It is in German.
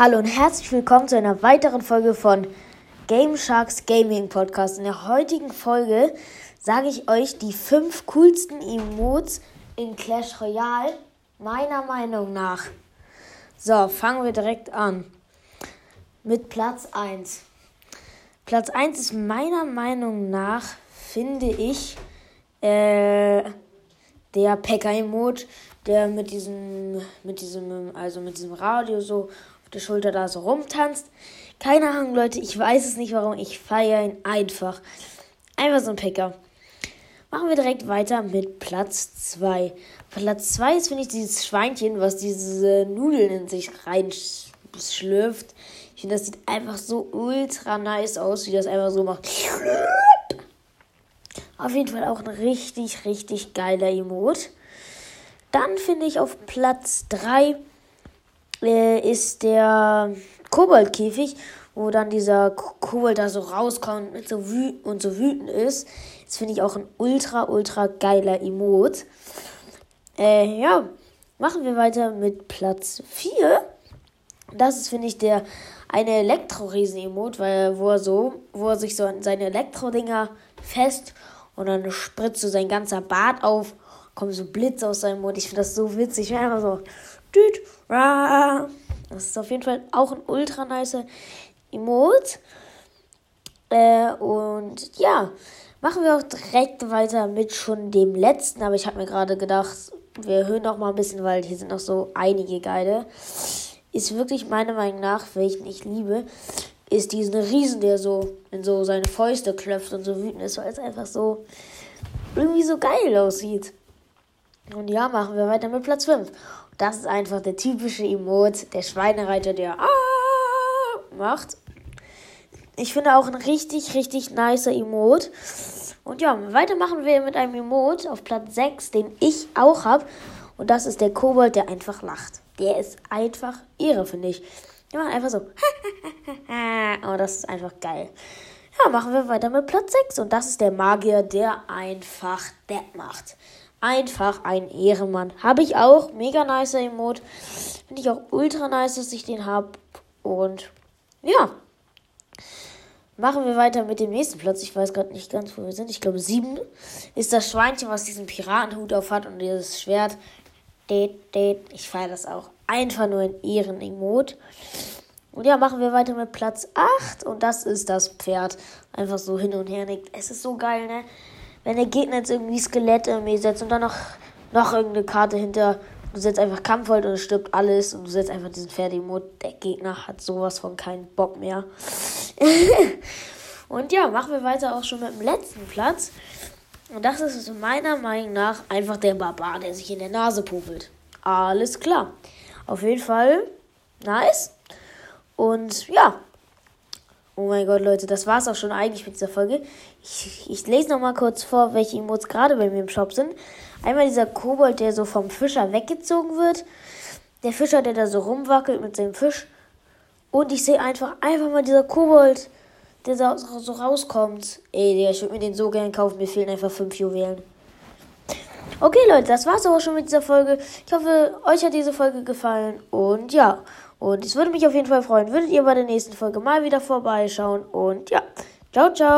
Hallo und herzlich willkommen zu einer weiteren Folge von Game Sharks Gaming Podcast. In der heutigen Folge sage ich euch die fünf coolsten Emotes in Clash Royale, meiner Meinung nach. So, fangen wir direkt an. Mit Platz 1. Platz 1 ist meiner Meinung nach, finde ich, äh, der Pekka-Emote, der mit diesem, mit diesem, also mit diesem Radio so auf der Schulter da so rumtanzt. Keine Ahnung, Leute, ich weiß es nicht warum. Ich feiere ihn einfach. Einfach so ein Picker. Machen wir direkt weiter mit Platz 2. Platz 2 ist, finde ich, dieses Schweinchen, was diese Nudeln in sich reinschlürft. Ich finde, das sieht einfach so ultra nice aus, wie das einfach so macht. Auf jeden Fall auch ein richtig, richtig geiler Emote. Dann finde ich auf Platz 3 äh, ist der Koboldkäfig, wo dann dieser Kobold da so rauskommt und so, wüt und so wütend ist. Das finde ich auch ein ultra, ultra geiler Emote. Äh, ja, machen wir weiter mit Platz 4. Das ist, finde ich, der eine Elektro-Riesen-Emote, wo er so, wo er sich so an seine Elektro-Dinger fest und dann spritzt so sein ganzer Bart auf, kommen so Blitze aus seinem Mund. Ich finde das so witzig. Ich einfach so, das ist auf jeden Fall auch ein ultra nice Emote. Äh, und ja, machen wir auch direkt weiter mit schon dem letzten. Aber ich habe mir gerade gedacht, wir hören noch mal ein bisschen, weil hier sind noch so einige geile. Ist wirklich meiner Meinung nach, welchen ich liebe, ist diesen Riesen, der so in so seine Fäuste klopft und so wütend ist, weil es einfach so irgendwie so geil aussieht. Und ja, machen wir weiter mit Platz 5. Das ist einfach der typische Emote, der Schweinereiter, der ah macht. Ich finde auch ein richtig, richtig nicer Emote. Und ja, weiter machen wir mit einem Emote auf Platz 6, den ich auch habe. Und das ist der Kobold, der einfach lacht. Der ist einfach irre, finde ich. Der macht einfach so. Aber das ist einfach geil. Ja, machen wir weiter mit Platz 6. Und das ist der Magier, der einfach Dead macht. Einfach ein Ehrenmann. Habe ich auch. Mega nice Emote. Finde ich auch ultra nice, dass ich den habe. Und ja. Machen wir weiter mit dem nächsten Platz. Ich weiß gerade nicht ganz, wo wir sind. Ich glaube, sieben ist das Schweinchen, was diesen Piratenhut auf hat und dieses Schwert. Ich feiere das auch. Einfach nur ein Ehren-Emote. Und ja, machen wir weiter mit Platz 8. Und das ist das Pferd. Einfach so hin und her nickt. Es ist so geil, ne? wenn der Gegner jetzt irgendwie Skelette irgendwie setzt und dann noch, noch irgendeine Karte hinter, du setzt einfach Kampfhold und es stirbt alles und du setzt einfach diesen Pferdemod, der Gegner hat sowas von keinen Bock mehr. und ja, machen wir weiter auch schon mit dem letzten Platz. Und das ist meiner Meinung nach einfach der Barbar, der sich in der Nase popelt. Alles klar. Auf jeden Fall nice. Und ja, Oh mein Gott, Leute, das war's auch schon eigentlich mit dieser Folge. Ich, ich lese noch mal kurz vor, welche Emotes gerade bei mir im Shop sind. Einmal dieser Kobold, der so vom Fischer weggezogen wird. Der Fischer, der da so rumwackelt mit seinem Fisch. Und ich sehe einfach, einfach mal dieser Kobold, der so, so rauskommt. Ey, Digga, ich würde mir den so gerne kaufen. Mir fehlen einfach fünf Juwelen. Okay, Leute, das war's aber schon mit dieser Folge. Ich hoffe, euch hat diese Folge gefallen. Und ja. Und es würde mich auf jeden Fall freuen, würdet ihr bei der nächsten Folge mal wieder vorbeischauen. Und ja, ciao, ciao.